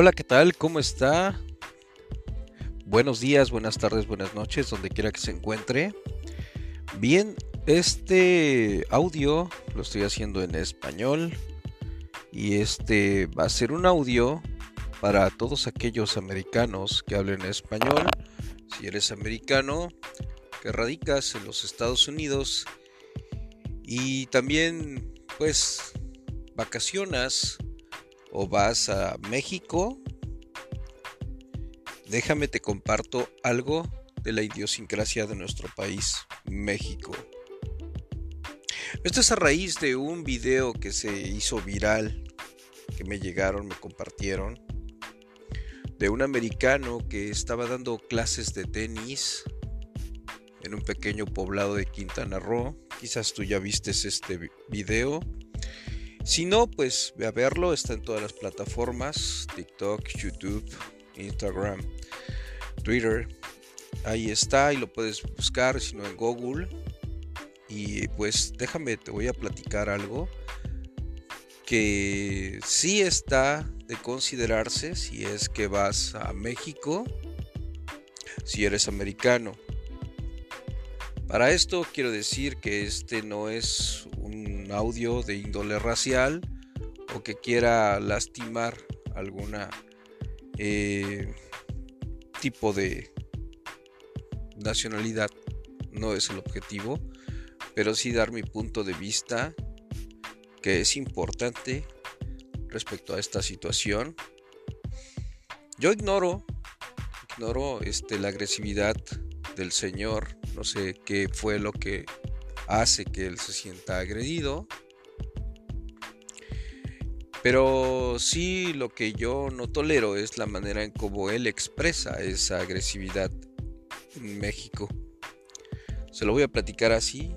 Hola, ¿qué tal? ¿Cómo está? Buenos días, buenas tardes, buenas noches, donde quiera que se encuentre. Bien, este audio lo estoy haciendo en español y este va a ser un audio para todos aquellos americanos que hablen español. Si eres americano que radicas en los Estados Unidos y también pues vacacionas o vas a México, déjame te comparto algo de la idiosincrasia de nuestro país, México. Esto es a raíz de un video que se hizo viral, que me llegaron, me compartieron, de un americano que estaba dando clases de tenis en un pequeño poblado de Quintana Roo. Quizás tú ya viste este video si no, pues ve a verlo, está en todas las plataformas, TikTok, YouTube, Instagram, Twitter. Ahí está y lo puedes buscar, si no en Google. Y pues déjame, te voy a platicar algo que sí está de considerarse si es que vas a México, si eres americano. Para esto quiero decir que este no es audio de índole racial o que quiera lastimar alguna eh, tipo de nacionalidad. No es el objetivo, pero sí dar mi punto de vista que es importante respecto a esta situación. Yo ignoro, ignoro este, la agresividad del señor, no sé qué fue lo que hace que él se sienta agredido. Pero sí lo que yo no tolero es la manera en cómo él expresa esa agresividad en México. Se lo voy a platicar así.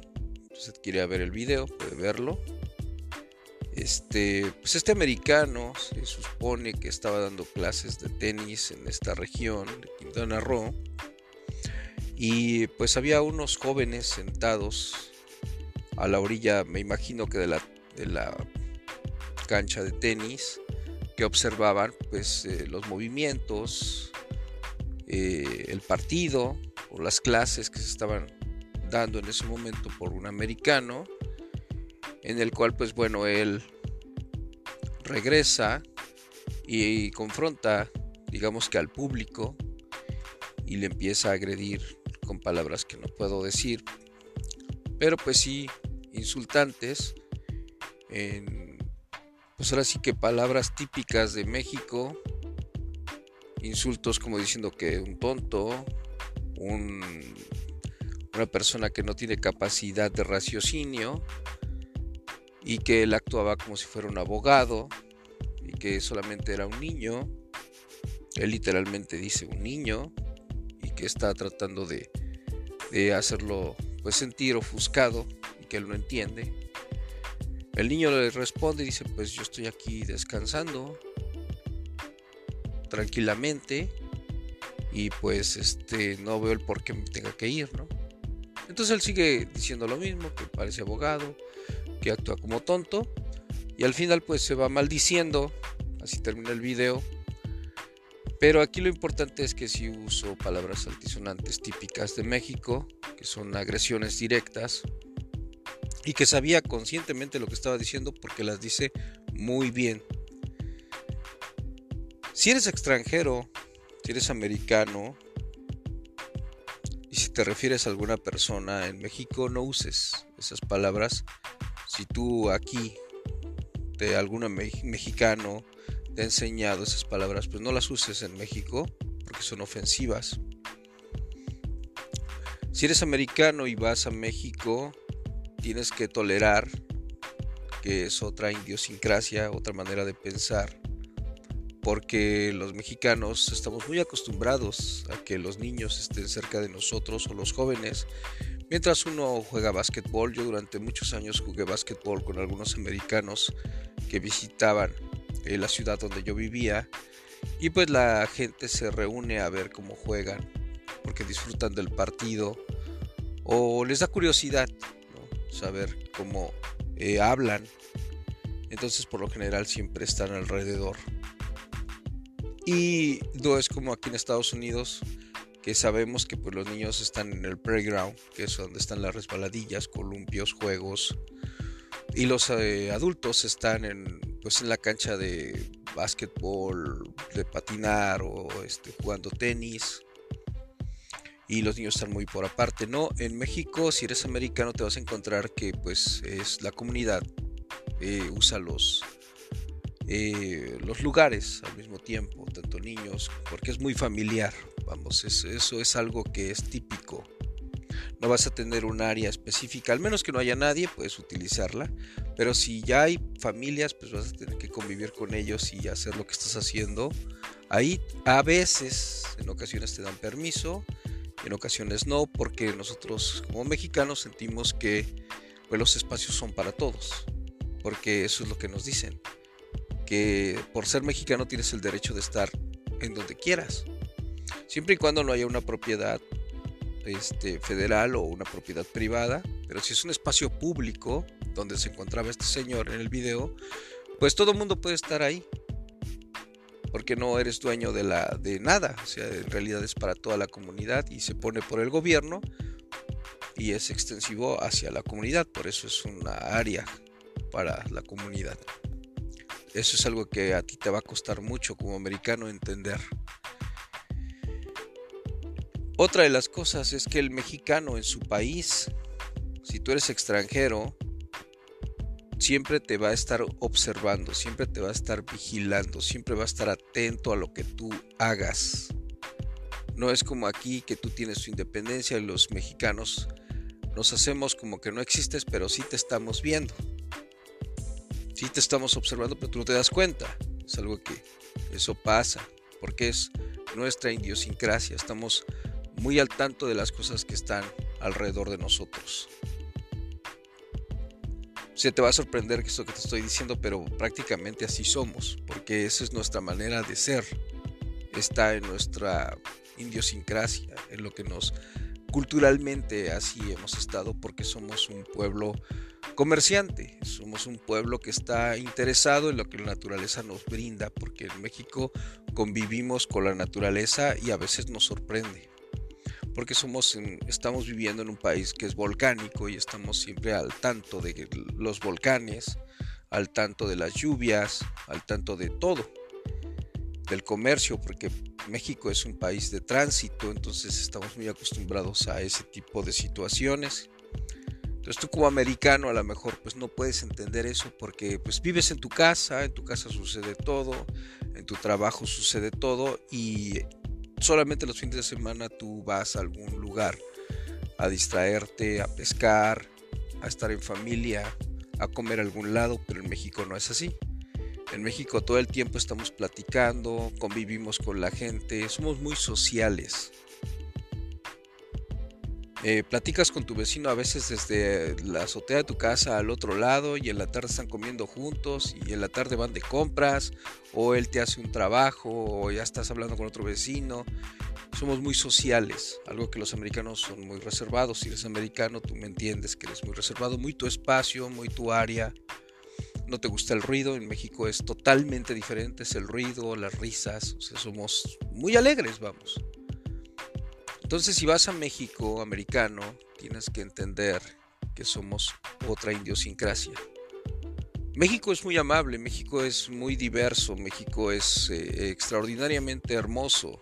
Si usted quiere ver el video, puede verlo. Este, pues este americano se supone que estaba dando clases de tenis en esta región de Quintana Roo. Y pues había unos jóvenes sentados a la orilla, me imagino que de la, de la cancha de tenis, que observaban pues eh, los movimientos, eh, el partido o las clases que se estaban dando en ese momento por un americano, en el cual pues bueno, él regresa y confronta, digamos que al público, y le empieza a agredir con palabras que no puedo decir, pero pues sí insultantes, en, pues ahora sí que palabras típicas de México, insultos como diciendo que un tonto, una persona que no tiene capacidad de raciocinio y que él actuaba como si fuera un abogado y que solamente era un niño. Él literalmente dice un niño y que está tratando de, de hacerlo pues sentir ofuscado que él no entiende. El niño le responde y dice, pues yo estoy aquí descansando tranquilamente y pues este no veo el por qué me tenga que ir, ¿no? Entonces él sigue diciendo lo mismo, que parece abogado, que actúa como tonto y al final pues se va maldiciendo, así termina el video. Pero aquí lo importante es que si uso palabras altisonantes típicas de México, que son agresiones directas, y que sabía conscientemente lo que estaba diciendo porque las dice muy bien. Si eres extranjero, si eres americano y si te refieres a alguna persona en México, no uses esas palabras. Si tú aquí de algún mexicano te ha enseñado esas palabras, pues no las uses en México porque son ofensivas. Si eres americano y vas a México, tienes que tolerar que es otra idiosincrasia, otra manera de pensar, porque los mexicanos estamos muy acostumbrados a que los niños estén cerca de nosotros o los jóvenes. Mientras uno juega básquetbol, yo durante muchos años jugué básquetbol con algunos americanos que visitaban eh, la ciudad donde yo vivía y pues la gente se reúne a ver cómo juegan porque disfrutan del partido o les da curiosidad saber cómo eh, hablan. Entonces por lo general siempre están alrededor. Y no es como aquí en Estados Unidos, que sabemos que pues, los niños están en el playground, que es donde están las resbaladillas, columpios, juegos, y los eh, adultos están en, pues, en la cancha de básquetbol, de patinar o este, jugando tenis. Y los niños están muy por aparte. No, en México, si eres americano, te vas a encontrar que pues es la comunidad eh, usa los, eh, los lugares al mismo tiempo, tanto niños, porque es muy familiar. Vamos, eso es algo que es típico no vas a tener un área específica, al menos que no haya nadie, puedes utilizarla, pero si ya hay familias, pues vas a tener que convivir con ellos y hacer lo que estás haciendo. Ahí a veces, en ocasiones te dan permiso, en ocasiones no, porque nosotros como mexicanos sentimos que pues, los espacios son para todos, porque eso es lo que nos dicen, que por ser mexicano tienes el derecho de estar en donde quieras, siempre y cuando no haya una propiedad este, federal o una propiedad privada, pero si es un espacio público donde se encontraba este señor en el video, pues todo el mundo puede estar ahí. Porque no eres dueño de, la, de nada, o sea, en realidad es para toda la comunidad y se pone por el gobierno y es extensivo hacia la comunidad, por eso es una área para la comunidad. Eso es algo que a ti te va a costar mucho como americano entender. Otra de las cosas es que el mexicano en su país, si tú eres extranjero, siempre te va a estar observando, siempre te va a estar vigilando, siempre va a estar atento a lo que tú hagas. No es como aquí que tú tienes tu independencia y los mexicanos nos hacemos como que no existes, pero sí te estamos viendo. Sí te estamos observando, pero tú no te das cuenta. Es algo que eso pasa, porque es nuestra idiosincrasia. Estamos muy al tanto de las cosas que están alrededor de nosotros. Se te va a sorprender esto que te estoy diciendo, pero prácticamente así somos, porque esa es nuestra manera de ser. Está en nuestra idiosincrasia, en lo que nos culturalmente así hemos estado, porque somos un pueblo comerciante, somos un pueblo que está interesado en lo que la naturaleza nos brinda, porque en México convivimos con la naturaleza y a veces nos sorprende porque somos estamos viviendo en un país que es volcánico y estamos siempre al tanto de los volcanes, al tanto de las lluvias, al tanto de todo, del comercio, porque México es un país de tránsito, entonces estamos muy acostumbrados a ese tipo de situaciones. Entonces tú como americano a lo mejor pues no puedes entender eso porque pues vives en tu casa, en tu casa sucede todo, en tu trabajo sucede todo y solamente los fines de semana tú vas a algún lugar a distraerte, a pescar, a estar en familia, a comer a algún lado, pero en México no es así. En México todo el tiempo estamos platicando, convivimos con la gente, somos muy sociales. Eh, platicas con tu vecino a veces desde la azotea de tu casa al otro lado y en la tarde están comiendo juntos y en la tarde van de compras o él te hace un trabajo o ya estás hablando con otro vecino. Somos muy sociales, algo que los americanos son muy reservados. Si eres americano, tú me entiendes que eres muy reservado, muy tu espacio, muy tu área. No te gusta el ruido, en México es totalmente diferente, es el ruido, las risas, o sea, somos muy alegres, vamos. Entonces, si vas a México americano, tienes que entender que somos otra idiosincrasia. México es muy amable, México es muy diverso, México es eh, extraordinariamente hermoso.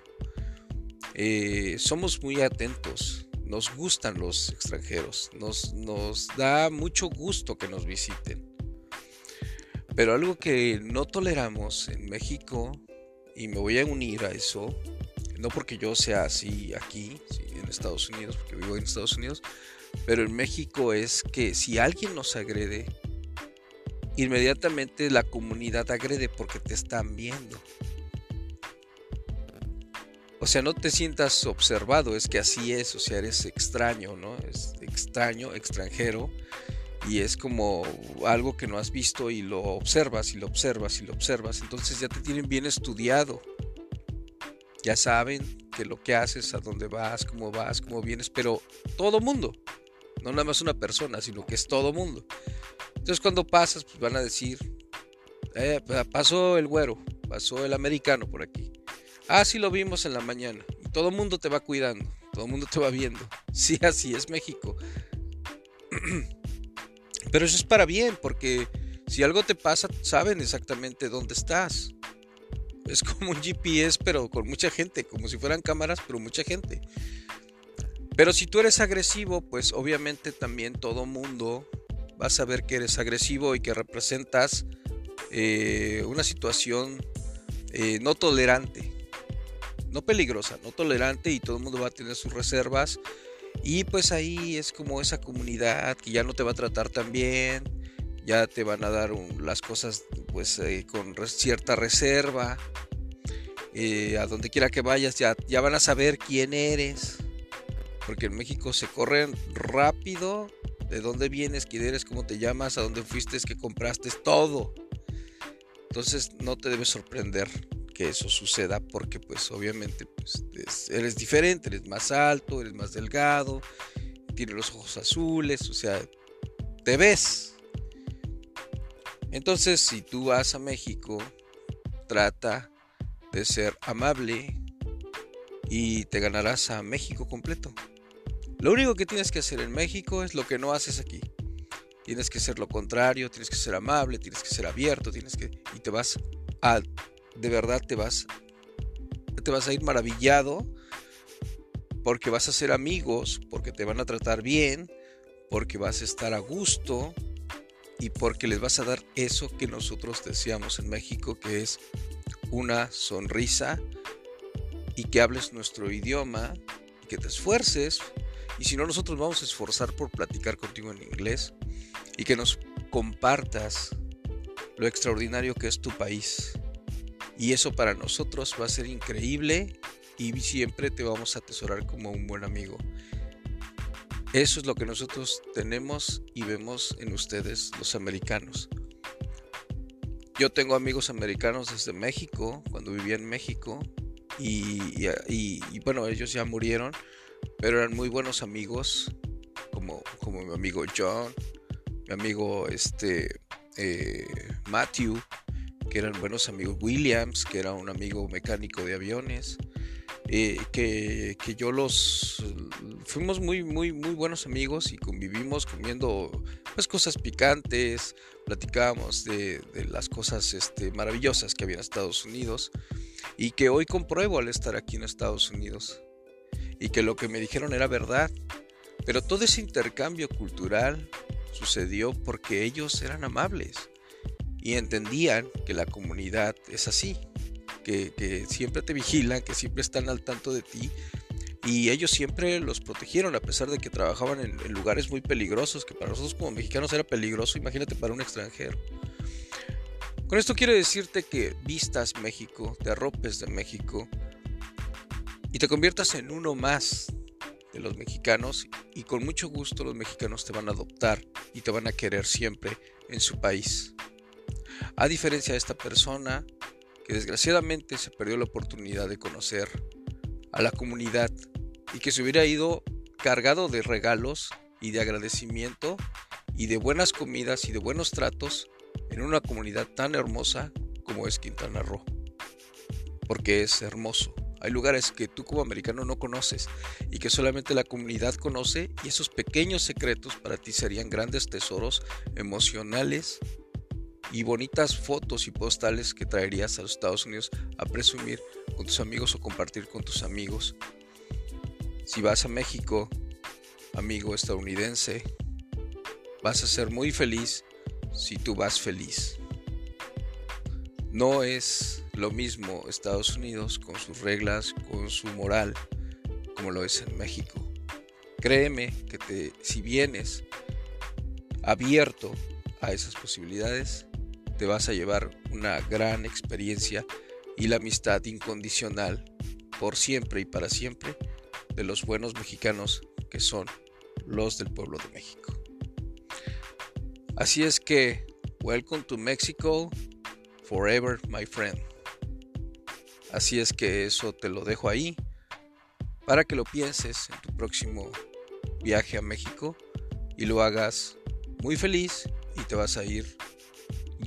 Eh, somos muy atentos, nos gustan los extranjeros, nos, nos da mucho gusto que nos visiten. Pero algo que no toleramos en México, y me voy a unir a eso, no porque yo sea así aquí, en Estados Unidos, porque vivo en Estados Unidos, pero en México es que si alguien nos agrede, inmediatamente la comunidad agrede porque te están viendo. O sea, no te sientas observado, es que así es, o sea, eres extraño, ¿no? Es extraño, extranjero, y es como algo que no has visto y lo observas y lo observas y lo observas, entonces ya te tienen bien estudiado ya saben que lo que haces, a dónde vas, cómo vas, cómo vienes, pero todo mundo, no nada más una persona, sino que es todo mundo. Entonces cuando pasas, pues van a decir, eh, pasó el güero, pasó el americano por aquí. Ah, sí lo vimos en la mañana. Y todo mundo te va cuidando, todo mundo te va viendo. Sí, así es México. Pero eso es para bien, porque si algo te pasa, saben exactamente dónde estás. Es como un GPS, pero con mucha gente, como si fueran cámaras, pero mucha gente. Pero si tú eres agresivo, pues obviamente también todo mundo va a saber que eres agresivo y que representas eh, una situación eh, no tolerante, no peligrosa, no tolerante y todo el mundo va a tener sus reservas. Y pues ahí es como esa comunidad que ya no te va a tratar tan bien, ya te van a dar las cosas pues eh, con cierta reserva. a donde quiera que vayas ya, ya van a saber quién eres. Porque en México se corren rápido de dónde vienes, quién eres, cómo te llamas, a dónde fuiste, qué compraste, todo. Entonces no te debe sorprender que eso suceda porque pues obviamente pues, eres diferente, eres más alto, eres más delgado, tienes los ojos azules, o sea, te ves. Entonces si tú vas a México, trata de ser amable y te ganarás a México completo. Lo único que tienes que hacer en México es lo que no haces aquí. Tienes que ser lo contrario, tienes que ser amable, tienes que ser abierto, tienes que y te vas a de verdad te vas te vas a ir maravillado porque vas a ser amigos, porque te van a tratar bien, porque vas a estar a gusto y porque les vas a dar eso que nosotros deseamos en México, que es una sonrisa y que hables nuestro idioma y que te esfuerces y si no, nosotros vamos a esforzar por platicar contigo en inglés y que nos compartas lo extraordinario que es tu país. Y eso para nosotros va a ser increíble y siempre te vamos a atesorar como un buen amigo. Eso es lo que nosotros tenemos y vemos en ustedes, los americanos. Yo tengo amigos americanos desde México, cuando vivía en México, y, bueno, ellos ya murieron, pero eran muy buenos amigos, como, como mi amigo John, mi amigo este, eh, Matthew, que eran buenos amigos, Williams, que era un amigo mecánico de aviones, eh, que, yo los fuimos muy, muy, muy buenos amigos y convivimos comiendo pues cosas picantes, platicábamos de, de, las cosas este, maravillosas que había en Estados Unidos y que hoy compruebo al estar aquí en Estados Unidos y que lo que me dijeron era verdad. Pero todo ese intercambio cultural sucedió porque ellos eran amables y entendían que la comunidad es así, que, siempre te vigilan, que siempre están al tanto de ti y ellos siempre los protegieron a pesar de que trabajaban en, en, lugares muy peligrosos, que para nosotros como mexicanos era peligroso, imagínate para un extranjero. Con esto quiero decirte que vistas México, te arropes de México, y te conviertas en uno más de los mexicanos y con mucho gusto los mexicanos te van a adoptar y te van a querer siempre en su país. A diferencia de esta persona que desgraciadamente se perdió la oportunidad de conocer a la comunidad y que se hubiera ido cargado de regalos y de agradecimiento y de buenas comidas y de buenos tratos en una comunidad tan hermosa como es Quintana Roo. Porque es hermoso. Hay lugares que tú como americano no conoces y que solamente la comunidad conoce y esos pequeños secretos para ti serían grandes tesoros emocionales y bonitas fotos y postales que traerías a los Estados Unidos a presumir con tus amigos o compartir con tus amigos. Si vas a México, amigo estadounidense, vas a ser muy feliz si tú vas feliz. No es lo mismo Estados Unidos con sus reglas, con su moral, como lo es en México. Créeme que te, si vienes abierto a esas posibilidades, te vas a llevar una gran experiencia y la amistad incondicional por siempre y para siempre de los buenos mexicanos que son los del pueblo de México. Así es que, welcome to Mexico, forever my friend. Así es que eso te lo dejo ahí para que lo pienses en tu próximo viaje a México y lo hagas muy feliz y te vas a ir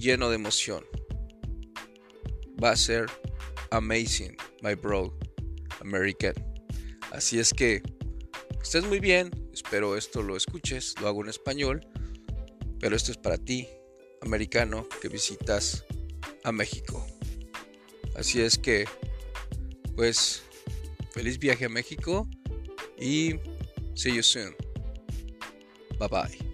lleno de emoción. Va a ser amazing my bro American. Así es que estés muy bien, espero esto lo escuches, lo hago en español, pero esto es para ti, americano, que visitas a México. Así es que, pues, feliz viaje a México y see you soon. Bye bye.